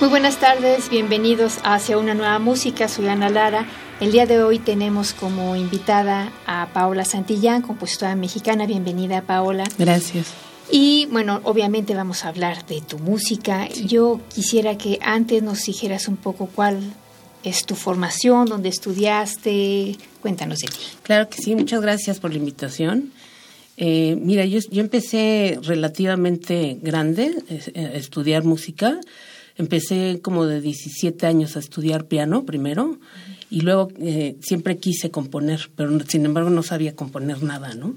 Muy buenas tardes, bienvenidos hacia una nueva música. Soy Ana Lara. El día de hoy tenemos como invitada a Paola Santillán, compositora mexicana. Bienvenida, Paola. Gracias. Y bueno, obviamente vamos a hablar de tu música. Yo quisiera que antes nos dijeras un poco cuál es tu formación, dónde estudiaste. Cuéntanos de ti. Claro que sí, muchas gracias por la invitación. Eh, mira, yo, yo empecé relativamente grande eh, a estudiar música. Empecé como de 17 años a estudiar piano primero y luego eh, siempre quise componer, pero sin embargo no sabía componer nada, ¿no?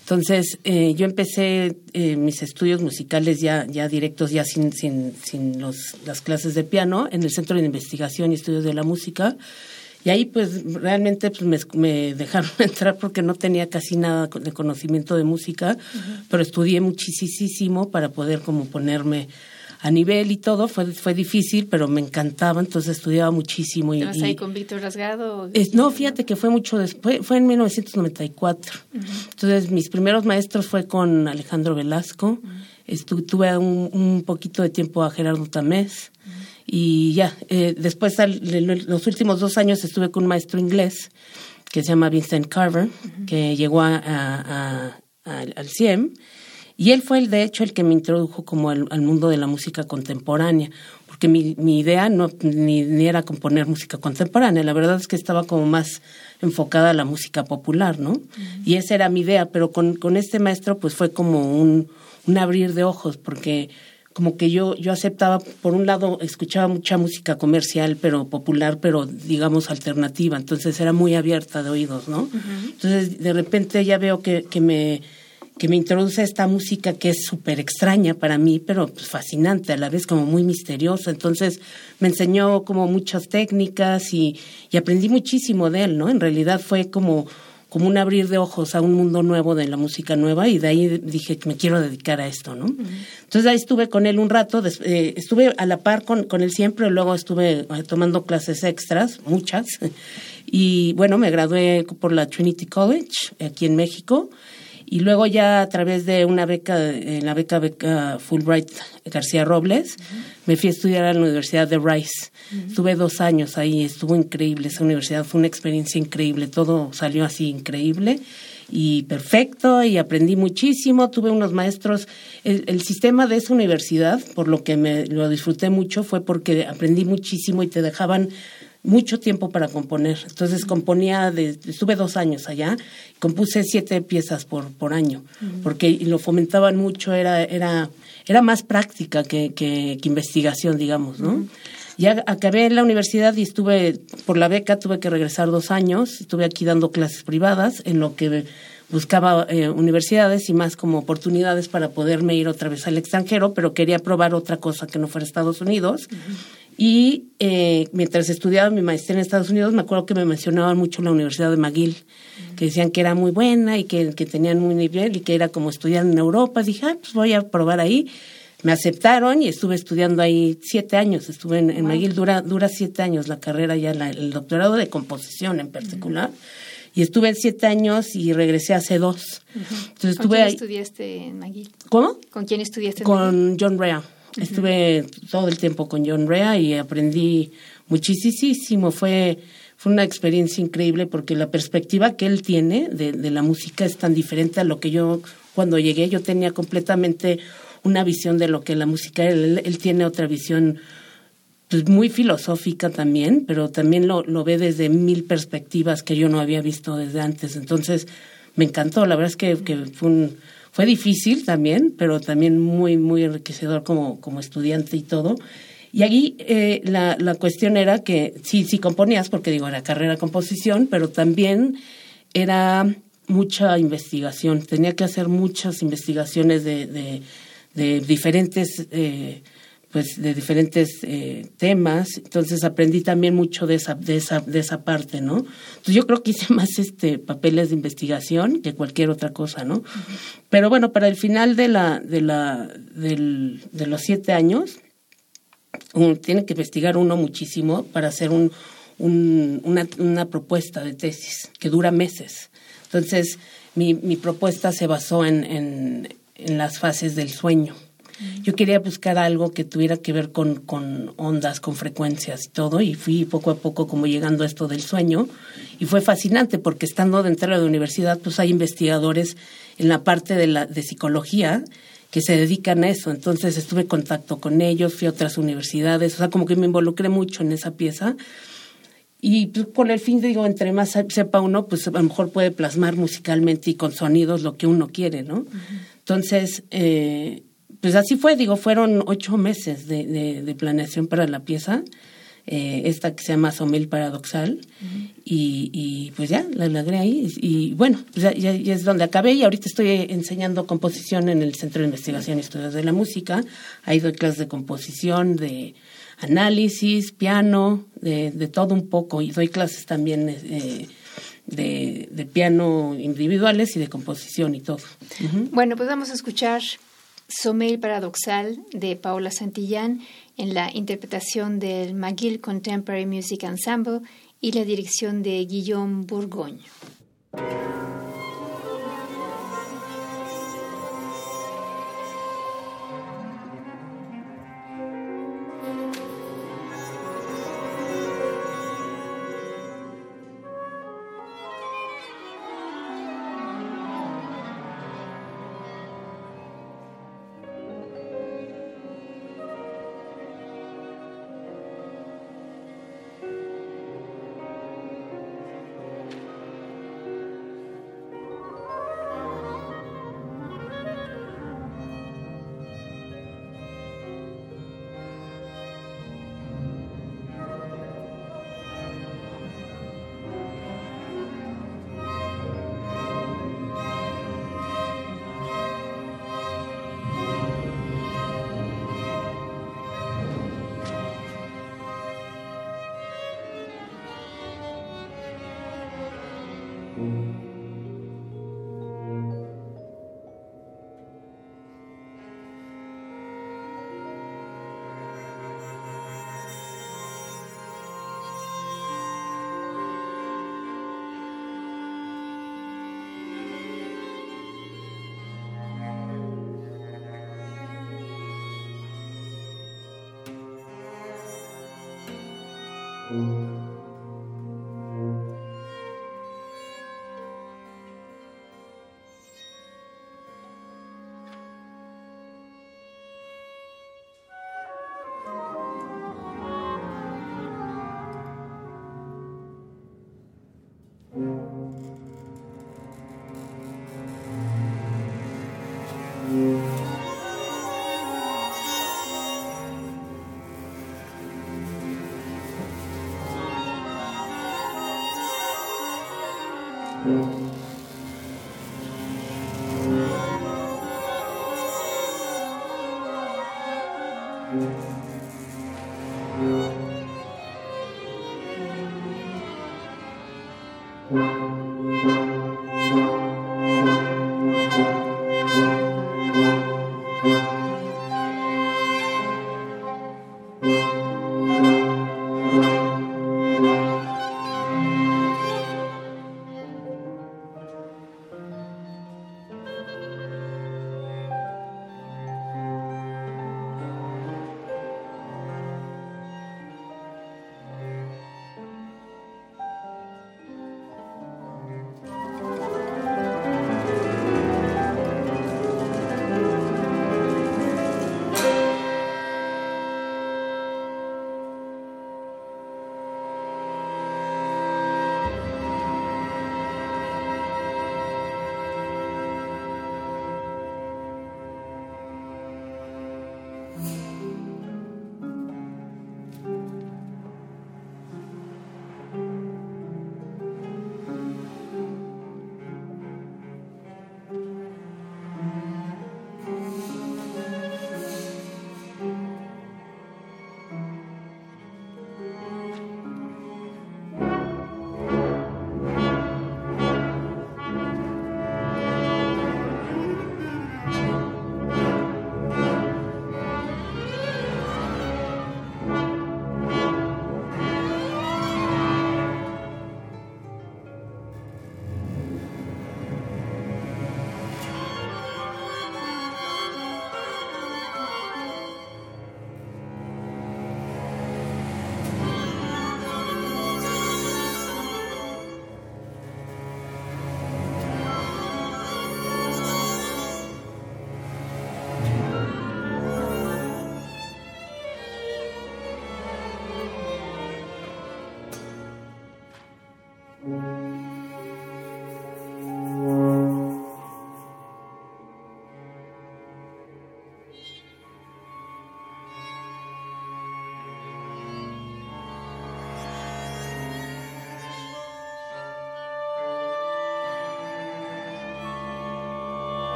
Entonces eh, yo empecé eh, mis estudios musicales ya, ya directos, ya sin, sin, sin los, las clases de piano en el Centro de Investigación y Estudios de la Música. Y ahí pues realmente pues, me, me, dejaron entrar porque no tenía casi nada de conocimiento de música, pero estudié muchísimo para poder como ponerme a nivel y todo fue fue difícil, pero me encantaba, entonces estudiaba muchísimo. Y, ahí con Víctor Rasgado? no, fíjate que fue mucho después, fue en 1994. Entonces mis primeros maestros fue con Alejandro Velasco, tuve un, poquito de tiempo a Gerardo Tamés y ya, eh, después los últimos dos años estuve con un maestro inglés que se llama Vincent Carver, que llegó a, al CIEM y él fue, el, de hecho, el que me introdujo como al, mundo de la música contemporánea, porque mi, mi idea no ni, ni, era componer música contemporánea, la verdad es que estaba como más enfocada a la música popular, ¿no? Y esa era mi idea, pero con, con este maestro pues fue como un, un abrir de ojos, porque como que yo, yo aceptaba, por un lado, escuchaba mucha música comercial, pero popular, pero digamos alternativa, entonces era muy abierta de oídos, ¿no? Entonces, de repente ya veo que, que me que me introduce a esta música que es súper extraña para mí, pero pues, fascinante, a la vez como muy misteriosa. Entonces me enseñó como muchas técnicas y, y, aprendí muchísimo de él, ¿no? En realidad fue como, como un abrir de ojos a un mundo nuevo de la música nueva y de ahí dije que me quiero dedicar a esto, ¿no? Entonces ahí estuve con él un rato, eh, estuve a la par con, con él siempre, luego estuve eh, tomando clases extras, muchas, y bueno, me gradué por la Trinity College aquí en México y luego ya a través de una beca, en la beca, beca Fulbright García Robles, me fui a estudiar a la Universidad de Rice. Estuve dos años ahí, estuvo increíble esa universidad, fue una experiencia increíble, todo salió así increíble y perfecto y aprendí muchísimo, tuve unos maestros, el, el, sistema de esa universidad, por lo que me lo disfruté mucho, fue porque aprendí muchísimo y te dejaban mucho tiempo para componer. Entonces componía, de, estuve dos años allá, compuse siete piezas por, por año, porque lo fomentaban mucho, era, era, era más práctica que, que, investigación, digamos, ¿no? Ya acabé en la universidad y estuve, por la beca tuve que regresar dos años, estuve aquí dando clases privadas en lo que buscaba eh, universidades y más como oportunidades para poderme ir otra vez al extranjero, pero quería probar otra cosa que no fuera Estados Unidos. Y eh, mientras estudiaba mi maestría en Estados Unidos, me acuerdo que me mencionaban mucho la Universidad de McGill, que decían que era muy buena y que, que tenían muy nivel y que era como estudiar en Europa. Dije, ah, pues voy a probar ahí. Me aceptaron y estuve estudiando ahí siete años. Estuve en, McGill, dura, dura siete años la carrera ya, el doctorado de composición en particular. Y estuve siete años y regresé hace dos. Entonces, ¿Con quién estudiaste en McGill? ¿Cómo? ¿Con quién estudiaste en Con John Rea. Estuve todo el tiempo con John Rea y aprendí muchísimo. Fue, fue una experiencia increíble porque la perspectiva que él tiene de, de, la música es tan diferente a lo que yo cuando llegué yo tenía completamente una visión de lo que la música él, él tiene otra visión pues muy filosófica también, pero también lo, lo ve desde mil perspectivas que yo no había visto desde antes. Entonces, me encantó. La verdad es que, que fue, un, fue difícil también, pero también muy, muy enriquecedor como, como estudiante y todo. Y allí eh, la, la cuestión era que sí, sí componías, porque digo, era carrera composición, pero también era mucha investigación. Tenía que hacer muchas investigaciones de, de, de diferentes eh, pues de diferentes eh, temas, entonces aprendí también mucho de esa, de esa, de esa parte, ¿no? Entonces yo creo que hice más este papeles de investigación que cualquier otra cosa, ¿no? Pero bueno, para el final de la, de la, del, de los siete años, tiene que investigar uno muchísimo para hacer un, un, una, propuesta de tesis que dura meses. Entonces, mi, mi propuesta se basó en, en las fases del sueño yo quería buscar algo que tuviera que ver con, con ondas, con frecuencias y todo, y fui poco a poco como llegando a esto del sueño, y fue fascinante porque estando dentro de la universidad, pues hay investigadores en la parte de, la, de psicología que se dedican a eso, entonces estuve en contacto con ellos, fui a otras universidades, o sea, como que me involucré mucho en esa pieza, y pues, por el fin, digo, entre más sepa uno, pues a lo mejor puede plasmar musicalmente y con sonidos lo que uno quiere, ¿no? Entonces, eh, pues así fue, digo, fueron ocho meses de, de, planeación para la pieza, eh, esta que se llama Somel Paradoxal, y, y, pues ya, la logré ahí, y, bueno, pues ya, ya, es donde acabé, y ahorita estoy enseñando composición en el Centro de Investigación y Estudios de la Música, ahí doy clases de composición, de análisis, piano, de, de todo un poco, y doy clases también... Eh, de, de, piano individuales y de composición y todo. Bueno, pues vamos a escuchar Someil Paradoxal de Paula Santillán en la interpretación del McGill Contemporary Music Ensemble y la dirección de Guillaume Bourgogne.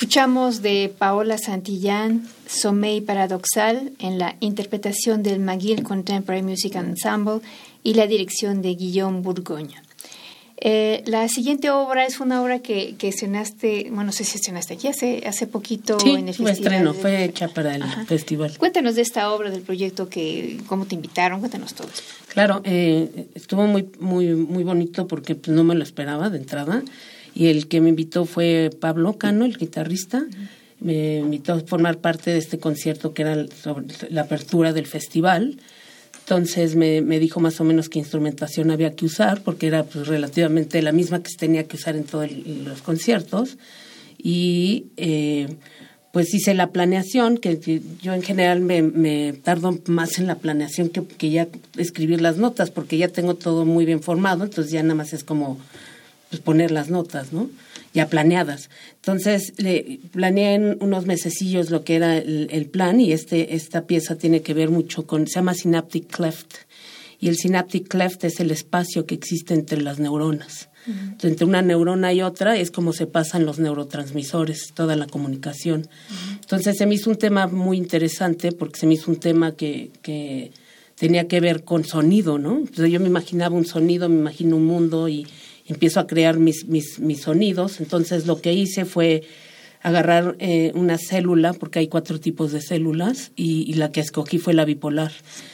Escuchamos de Paola Santillán, Sommeil Paradoxal, en la interpretación del McGill Contemporary Music Ensemble y la dirección de Guillaume Bourgogne. Eh, la siguiente obra es una obra que, que escenaste, bueno, no sé si escenaste aquí hace, hace poquito en el fue estreno, fue hecha para el festival. Cuéntanos de esta obra, del proyecto, que cómo te invitaron, cuéntanos todo. Claro, eh, estuvo muy, muy, muy bonito porque pues, no me lo esperaba de entrada y el que me invitó fue Pablo Cano, el guitarrista. Me invitó a formar parte de este concierto que era sobre la apertura del festival entonces me, me, dijo más o menos qué instrumentación había que usar, porque era pues, relativamente la misma que se tenía que usar en todos los conciertos. Y eh, pues hice la planeación, que, yo en general me, me, tardo más en la planeación que, que, ya escribir las notas, porque ya tengo todo muy bien formado, entonces ya nada más es como pues, poner las notas, ¿no? ya planeadas. Entonces, le planeé en unos mesecillos lo que era el, plan y este, esta pieza tiene que ver mucho con, se llama synaptic cleft. Y el synaptic cleft es el espacio que existe entre las neuronas. entre una neurona y otra es como se pasan los neurotransmisores, toda la comunicación. Entonces se me hizo un tema muy interesante porque se me hizo un tema que, que tenía que ver con sonido, ¿no? Entonces yo me imaginaba un sonido, me imagino un mundo y, empiezo a crear mis, mis, mis sonidos. Entonces lo que hice fue agarrar eh, una célula, porque hay cuatro tipos de células, y, la que escogí fue la bipolar.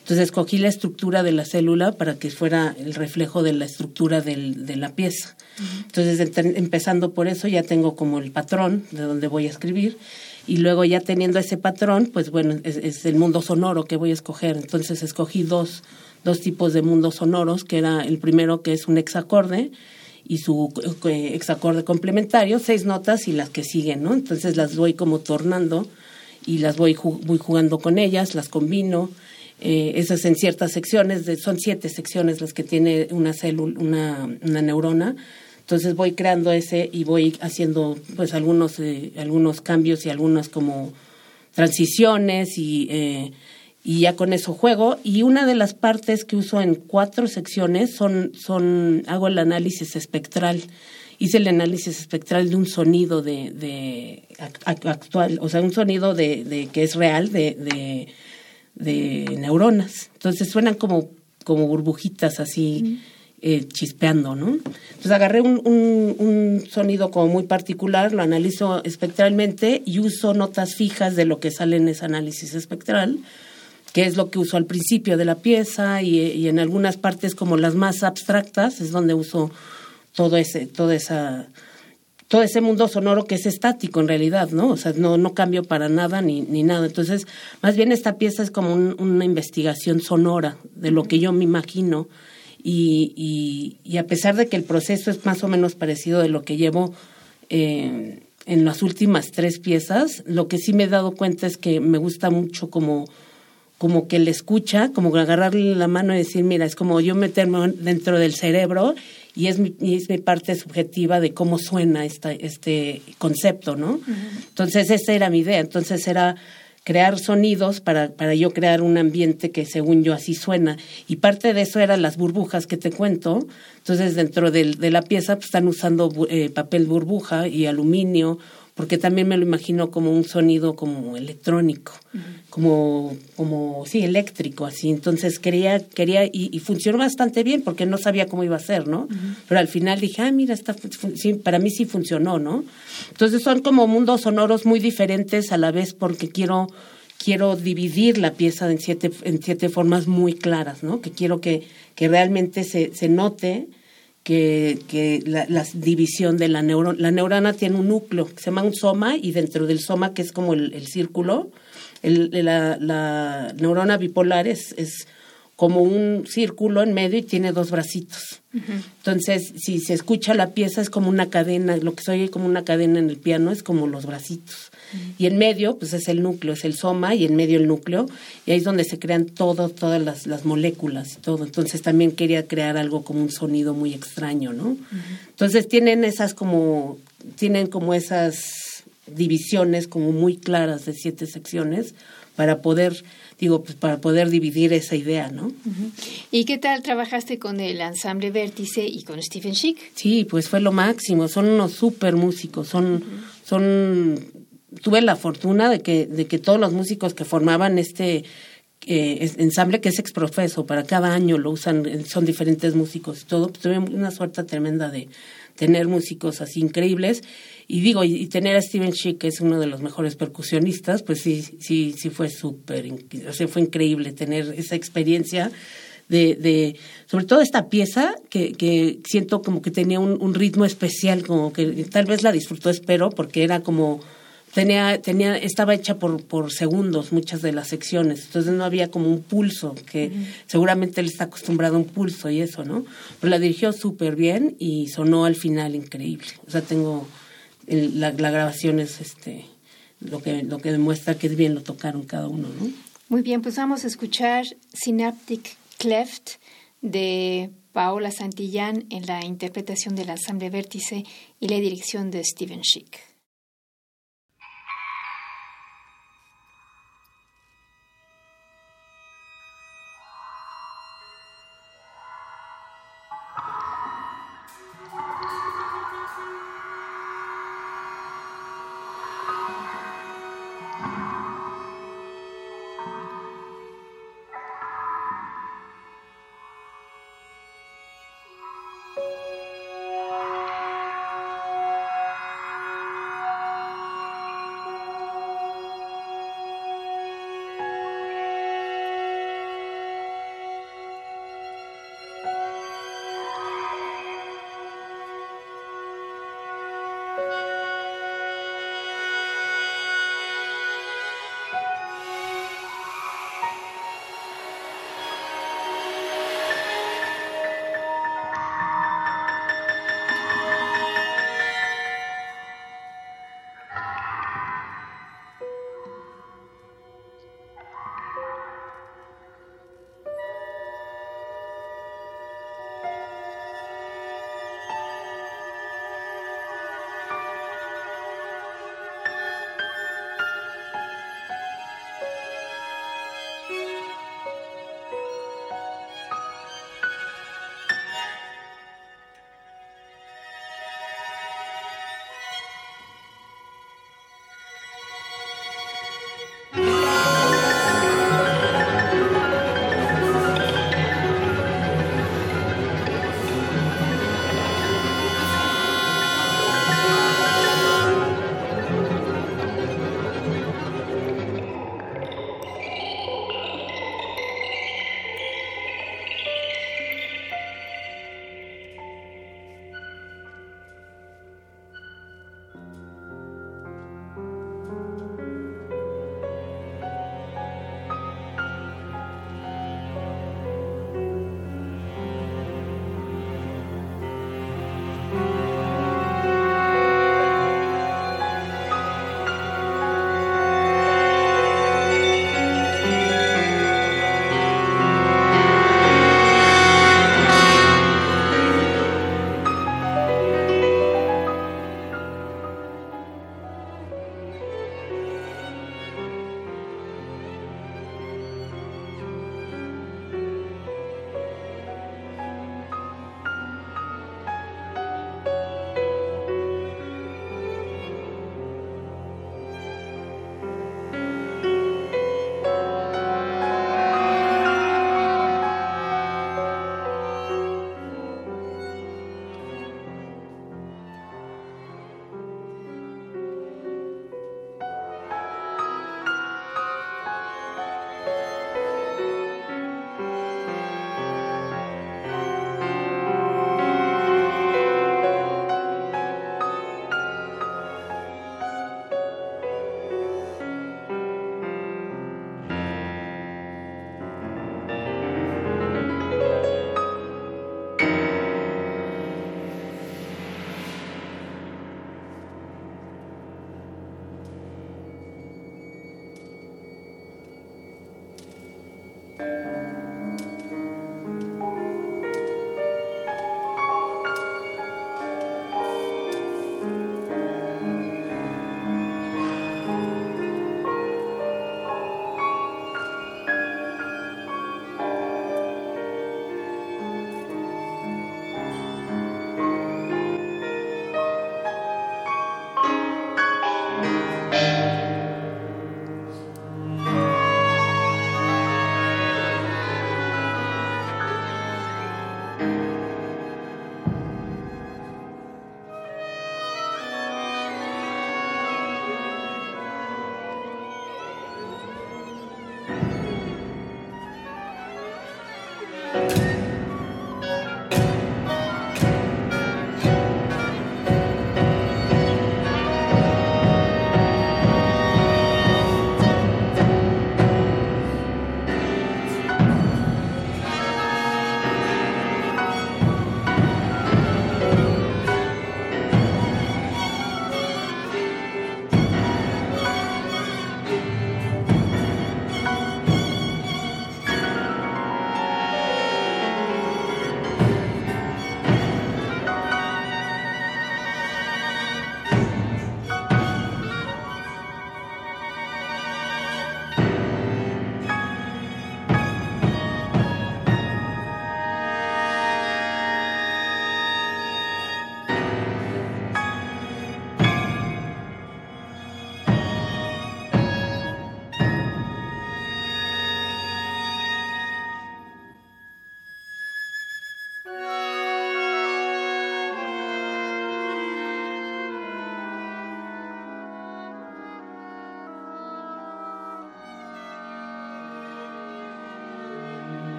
Entonces escogí la estructura de la célula para que fuera el reflejo de la estructura del, de la pieza. Entonces, empezando por eso, ya tengo como el patrón de donde voy a escribir. Y luego ya teniendo ese patrón, pues bueno, es, es el mundo sonoro que voy a escoger. Entonces escogí dos, dos tipos de mundos sonoros, que era el primero que es un hexacorde, y su eh, exacorde complementario, seis notas y las que siguen, ¿no? Entonces las voy como tornando y las voy, voy jugando con ellas, las combino. Eh, esas en ciertas secciones, son siete secciones las que tiene una célula, una, una neurona. Entonces voy creando ese y voy haciendo pues algunos, eh, algunos cambios y algunas como transiciones y y ya con eso juego. Y una de las partes que uso en cuatro secciones son, son hago el análisis espectral. Hice el análisis espectral de un sonido de, de actual, o sea, un sonido de, de que es real de, de, de, neuronas. Entonces suenan como, como burbujitas así. Eh, chispeando, ¿no? Entonces agarré un, un, un, sonido como muy particular, lo analizo espectralmente y uso notas fijas de lo que sale en ese análisis espectral que es lo que uso al principio de la pieza y, en algunas partes como las más abstractas es donde uso todo ese, toda esa, todo ese mundo sonoro que es estático en realidad, ¿no? O sea, no, no cambio para nada ni, ni nada. Entonces, más bien esta pieza es como una investigación sonora de lo que yo me imagino y, a pesar de que el proceso es más o menos parecido de lo que llevo eh, en las últimas tres piezas, lo que sí me he dado cuenta es que me gusta mucho como como que le escucha, como agarrarle la mano y decir, mira, es como yo meterme dentro del cerebro y es mi, es mi parte subjetiva de cómo suena esta, este concepto, ¿no? Entonces, esa era mi idea. Entonces, era crear sonidos para, para yo crear un ambiente que según yo así suena. Y parte de eso eran las burbujas que te cuento. Entonces, dentro de, de la pieza pues, están usando eh, papel burbuja y aluminio porque también me lo imagino como un sonido como electrónico, como, como, sí, eléctrico, así. Entonces quería, quería, y, funcionó bastante bien porque no sabía cómo iba a ser, ¿no? Pero al final dije, ah, mira, está, sí, para mí sí funcionó, ¿no? Entonces son como mundos sonoros muy diferentes a la vez porque quiero, quiero dividir la pieza en siete, en siete formas muy claras, ¿no? Que quiero que, que realmente se, se note que, que la, división de la neurona. La neurona tiene un núcleo que se llama un soma y dentro del soma, que es como el, círculo, el, la, la, neurona bipolar es, es como un círculo en medio y tiene dos bracitos. Entonces, si se escucha la pieza es como una cadena, lo que se oye como una cadena en el piano es como los bracitos. Y en medio, pues es el núcleo, es el soma y en medio el núcleo. Y ahí es donde se crean todo, todas las, las moléculas y todo. Entonces también quería crear algo como un sonido muy extraño, ¿no? Entonces tienen esas como, tienen como esas divisiones como muy claras de siete secciones para poder, digo, pues para poder dividir esa idea, ¿no? ¿Y qué tal trabajaste con el ensamble Vértice y con Stephen Schick? Sí, pues fue lo máximo, son unos súper músicos, son, son, tuve la fortuna de que, de que todos los músicos que formaban este eh, ensamble que es exprofeso, para cada año lo usan, son diferentes músicos y todo, pues tuve una suerte tremenda de tener músicos así increíbles. Y digo, y, tener a Steven Schick, que es uno de los mejores percusionistas, pues sí, sí, sí fue súper, o sea, fue increíble tener esa experiencia de, de sobre todo esta pieza que, que siento como que tenía un, un ritmo especial, como que tal vez la disfrutó, espero, porque era como tenía, tenía, estaba hecha por, por segundos muchas de las secciones, entonces no había como un pulso, que seguramente él está acostumbrado a un pulso y eso, ¿no? Pero la dirigió súper bien y sonó al final increíble. O sea, tengo, la, la, grabación es este, lo que, lo que demuestra que es bien lo tocaron cada uno, ¿no? Muy bien, pues vamos a escuchar Synaptic Cleft de Paola Santillán en la interpretación del ensamble Vértice y la dirección de Steven Schick.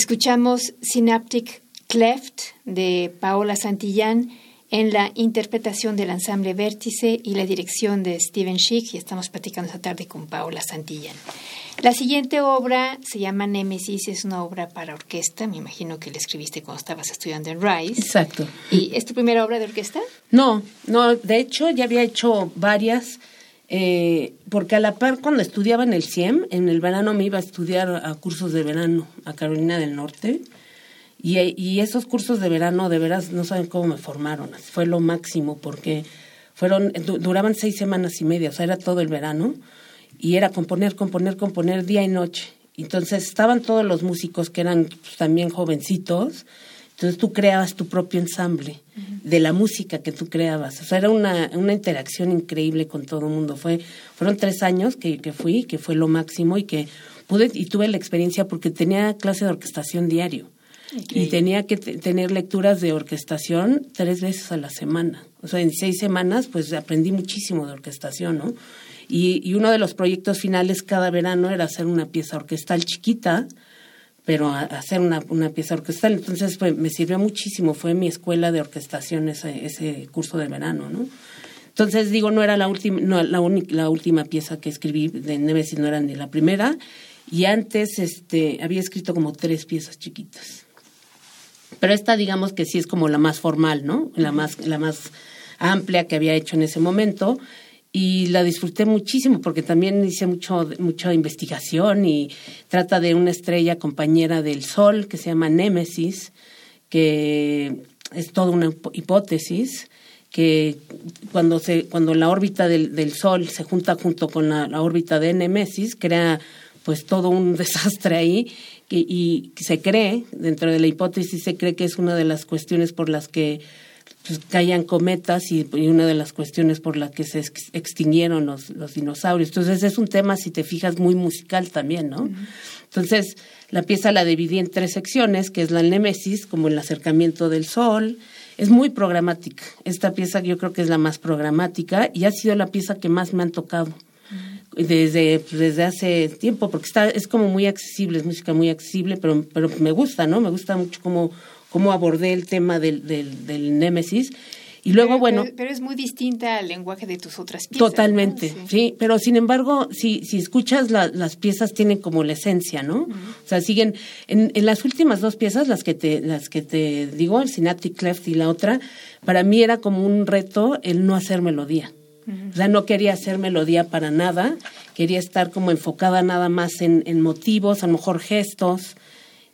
Escuchamos Synaptic Cleft de Paola Santillán en la interpretación del ensamble Vértice y la dirección de Steven Schick y estamos platicando esta tarde con Paola Santillán. La siguiente obra se llama Némesis, es una obra para orquesta, me imagino que la escribiste cuando estabas estudiando en Rice. Exacto. ¿Y es tu primera obra de orquesta? No, no, de hecho ya había hecho varias, eh, porque a la par cuando estudiaba en el CIEM, en el verano me iba a estudiar a cursos de verano a Carolina del Norte y, esos cursos de verano, de veras, no saben cómo me formaron. Fue lo máximo porque fueron duraban seis semanas y media, o sea, era todo el verano y era componer, componer, componer día y noche. Entonces estaban todos los músicos que eran pues, también jovencitos. Entonces tú creabas tu propio ensamble de la música que tú creabas. O sea, era una, una interacción increíble con todo el mundo. Fue, fueron tres años que, que fui, que fue lo máximo y que pude y tuve la experiencia porque tenía clase de orquestación diario. Y tenía que tener lecturas de orquestación tres veces a la semana. O sea, en seis semanas, pues aprendí muchísimo de orquestación, ¿no? Y, y uno de los proyectos finales cada verano era hacer una pieza orquestal chiquita, pero hacer una, una pieza orquestal. Entonces, me sirvió muchísimo. Fue mi escuela de orquestación ese, ese curso de verano, ¿no? Entonces, digo, no era la última, no, la, la última pieza que escribí de Nemesis, no era ni la primera. Y antes este, había escrito como tres piezas chiquitas. Pero esta digamos que sí es como la más formal, ¿no? La más, la más amplia que había hecho en ese momento y la disfruté muchísimo porque también hice mucho mucha investigación y trata de una estrella compañera del Sol que se llama Némesis, que es toda una hipótesis que cuando se cuando la órbita del, del Sol se junta junto con la, órbita de Némesis crea pues todo un desastre ahí y, se cree, dentro de la hipótesis se cree que es una de las cuestiones por las que pues, caían cometas y, una de las cuestiones por las que se extinguieron los, los, dinosaurios. Entonces es un tema, si te fijas, muy musical también, ¿no? Entonces la pieza la dividí en tres secciones, que es la Némesis, como el acercamiento del Sol, es muy programática. Esta pieza yo creo que es la más programática y ha sido la pieza que más me han tocado desde, desde hace tiempo, porque está, es como muy accesible, es música muy accesible, pero, pero me gusta, ¿no? Me gusta mucho cómo, cómo abordé el tema del, del, del Némesis. Y luego, bueno. Pero, es muy distinta al lenguaje de tus otras piezas. Totalmente, sí. Pero sin embargo, si, si escuchas las piezas, tienen como la esencia, ¿no? O sea, siguen. En, en, las últimas dos piezas, las que te, las que te digo, el Synaptic Cleft y la otra, para mí era como un reto el no hacer melodía. O sea, no quería hacer melodía para nada, quería estar como enfocada nada más en, en motivos, a lo mejor gestos,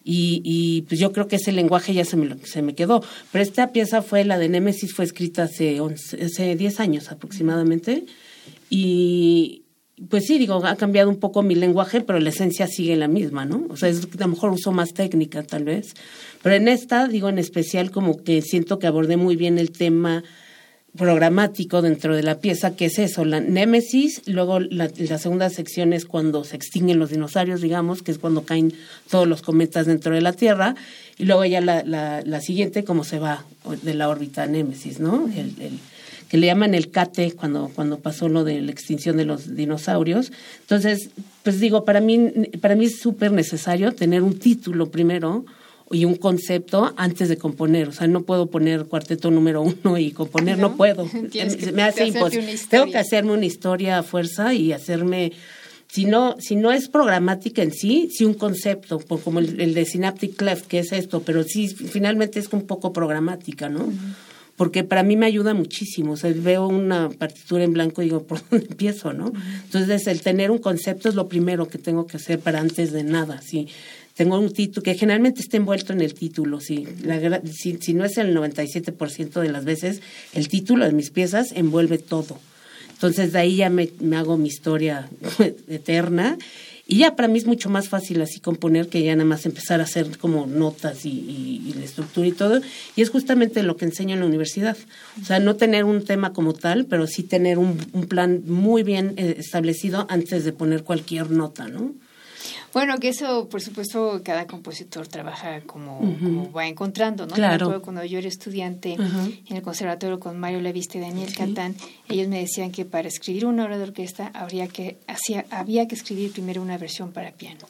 y, pues yo creo que ese lenguaje ya se me, se me quedó. Pero esta pieza fue, la de Némesis, fue escrita hace, 11, hace 10 años aproximadamente, y pues sí, digo, ha cambiado un poco mi lenguaje, pero la esencia sigue la misma, ¿no? O sea, es, a lo mejor uso más técnica tal vez, pero en esta, digo, en especial como que siento que abordé muy bien el tema programático dentro de la pieza, que es eso, la némesis, luego la, segunda sección es cuando se extinguen los dinosaurios, digamos, que es cuando caen todos los cometas dentro de la Tierra, y luego ya la, la, siguiente, como se va de la órbita némesis, ¿no? El, que le llaman el cate cuando, cuando pasó lo de la extinción de los dinosaurios. Entonces, pues digo, para mí, para mí es súper necesario tener un título primero, y un concepto antes de componer. O sea, no puedo poner cuarteto número uno y componer, no, puedo. Me hace imposible. Tengo que hacerme una historia a fuerza y hacerme si no, si no es programática en sí, sí un concepto, como el, de Synaptic Cleft, que es esto, pero sí, finalmente es un poco programática, ¿no? Porque para mí me ayuda muchísimo. O sea, veo una partitura en blanco y digo, ¿por dónde empiezo, no? Entonces, el tener un concepto es lo primero que tengo que hacer para antes de nada, sí tengo un título que generalmente está envuelto en el título, si, si, si, no es el 97% de las veces, el título de mis piezas envuelve todo. Entonces de ahí ya me, hago mi historia eterna y ya para mí es mucho más fácil así componer que ya nada más empezar a hacer como notas y, y, la estructura y todo. Y es justamente lo que enseño en la universidad. O sea, no tener un tema como tal, pero sí tener un, un plan muy bien eh, establecido antes de poner cualquier nota, ¿no? Bueno, que eso, por supuesto, cada compositor trabaja como, va encontrando, ¿no? Claro. Cuando yo era estudiante en el conservatorio con Mario Leviste y Daniel Catán, ellos me decían que para escribir una obra de orquesta habría que, hacía, había que escribir primero una versión para piano.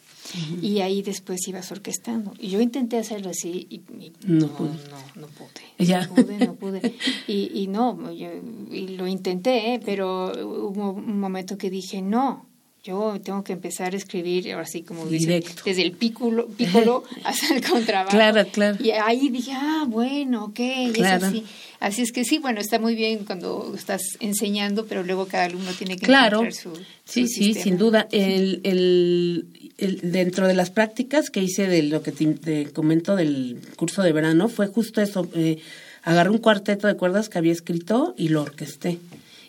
Y ahí después ibas orquestando. Y yo intenté hacerlo así y, no, pude. No, no pude. Ya. No pude, no pude. Y, y no, yo, y lo intenté, ¿eh? pero hubo un momento que dije, no, yo tengo que empezar a escribir, ahora sí como desde el pícolo, hasta el contrabajo. Claro, claro. Y ahí dije, ah, bueno, ok, claro. así. Así es que sí, bueno, está muy bien cuando estás enseñando, pero luego cada alumno tiene que claro. encontrar su, Sí, sí, sin duda. El, el, dentro de las prácticas que hice de lo que te, comento del curso de verano, fue justo eso. Eh, agarré un cuarteto de cuerdas que había escrito y lo orquesté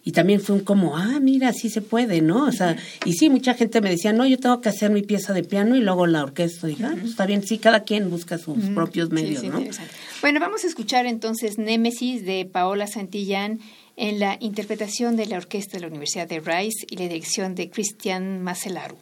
y también fue un como, ah, mira, sí se puede, ¿no? O sea, y sí, mucha gente me decía, no, yo tengo que hacer mi pieza de piano y luego la orquesta. Y dije, ah, pues está bien, sí, cada quien busca sus propios medios, ¿no? Bueno, vamos a escuchar entonces Némesis de Paola Santillán en la interpretación de la orquesta de la Universidad de Rice y la dirección de Cristian Macelaru.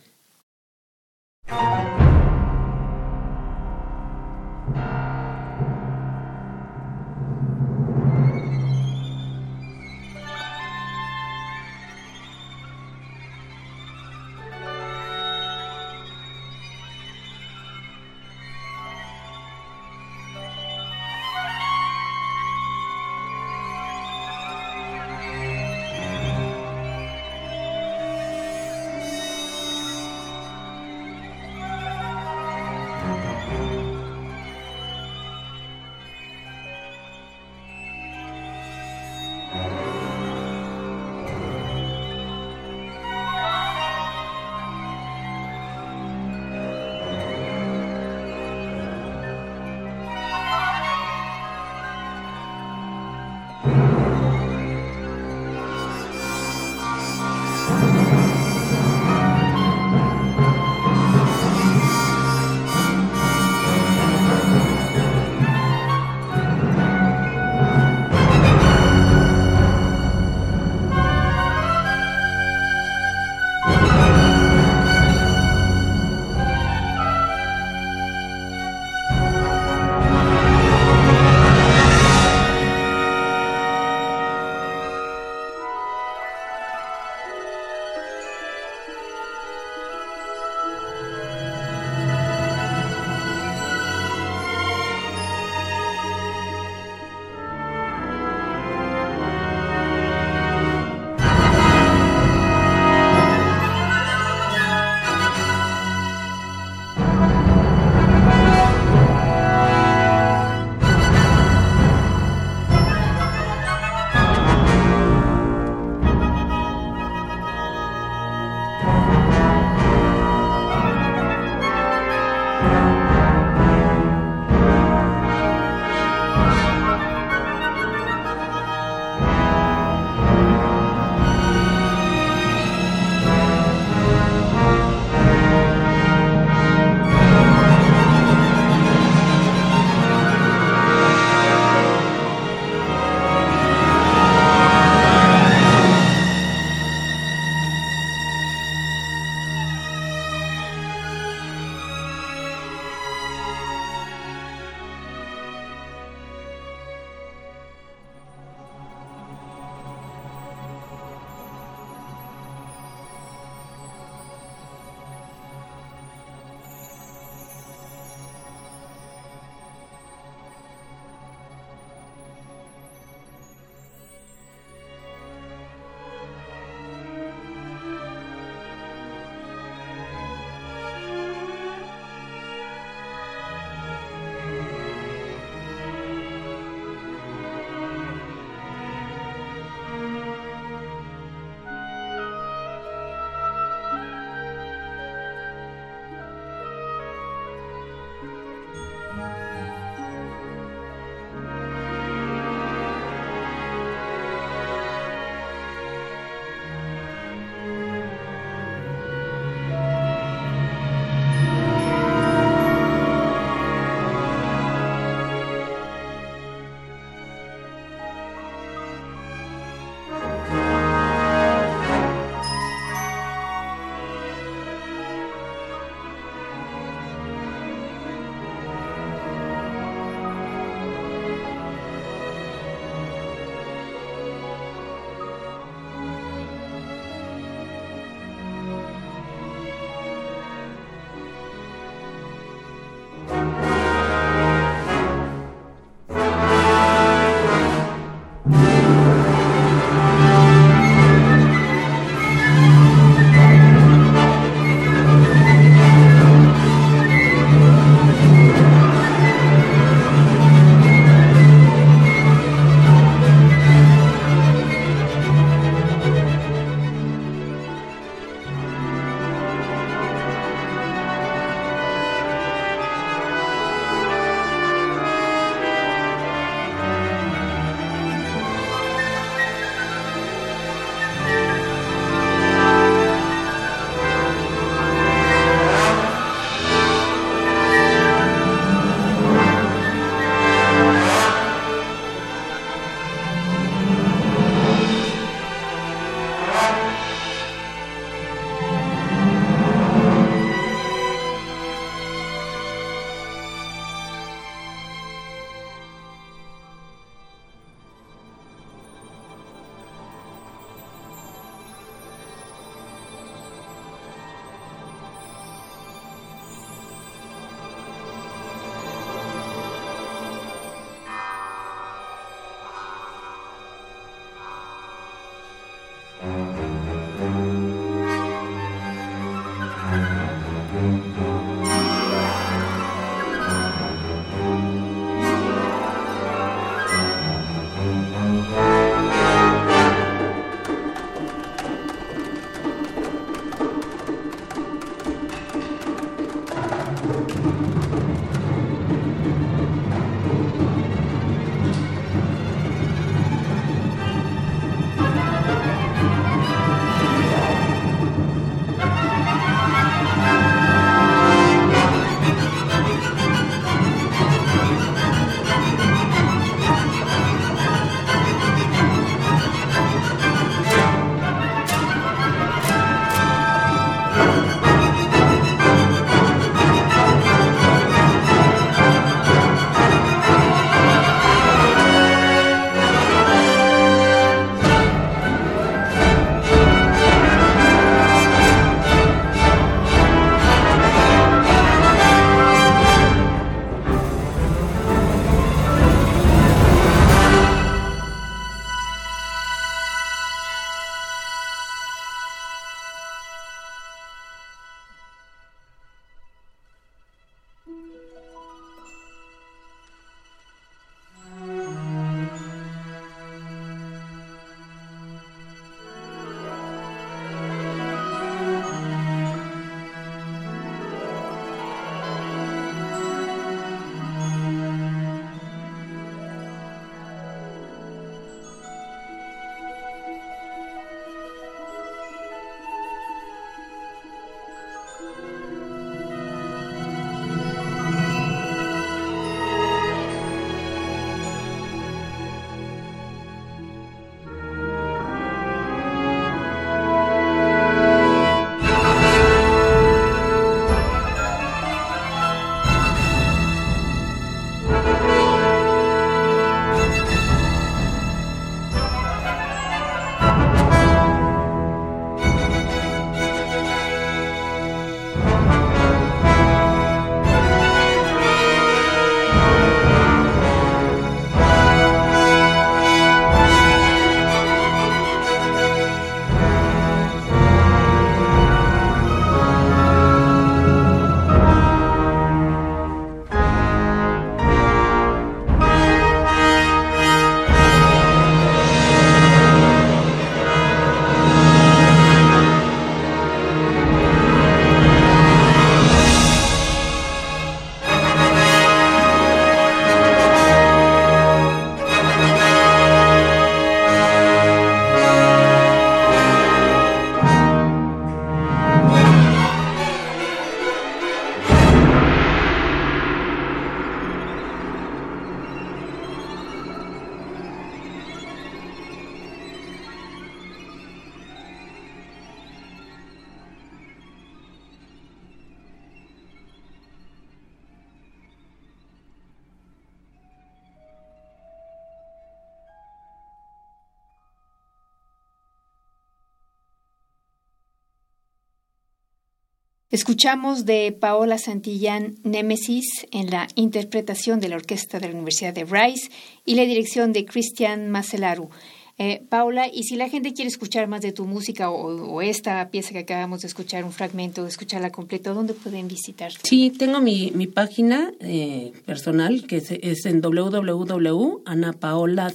Escuchamos de Paola Santillán Némesis en la interpretación de la orquesta de la Universidad de Rice y la dirección de Cristian Macelaru. Eh, Paula, y si la gente quiere escuchar más de tu música o, esta pieza que acabamos de escuchar, un fragmento, escucharla completa, ¿dónde pueden visitar? Sí, tengo mi, página eh, personal que es, en www.anapaola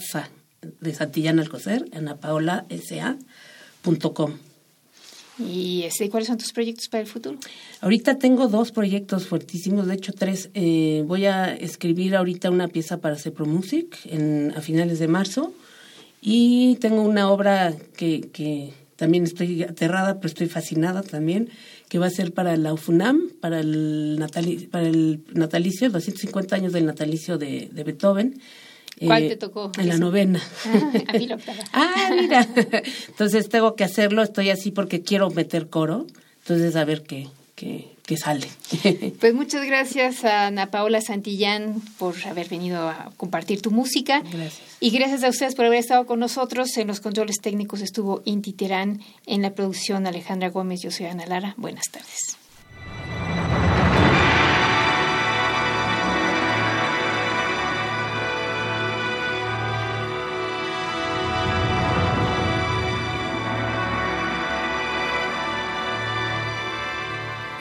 de Santillán Alcocer, anapaolasa.com. ¿Y este, cuáles son tus proyectos para el futuro? Ahorita tengo dos proyectos fuertísimos, de hecho tres. Eh, voy a escribir ahorita una pieza para Cepro Music en, a finales de marzo y tengo una obra que, que también estoy aterrada, pero estoy fascinada también, que va a ser para la UFUNAM, para el, natali para el natalicio, 250 años del natalicio de Beethoven. ¿Cuál eh, te tocó? En la novena. Ah, a mí ah, mira. Entonces tengo que hacerlo, estoy así porque quiero meter coro. Entonces, a ver qué, qué, qué sale. Pues muchas gracias a Ana Paola Santillán por haber venido a compartir tu música. Gracias. Y gracias a ustedes por haber estado con nosotros. En los controles técnicos estuvo Inti Terán, en la producción Alejandra Gómez. Yo soy Ana Lara. Buenas tardes.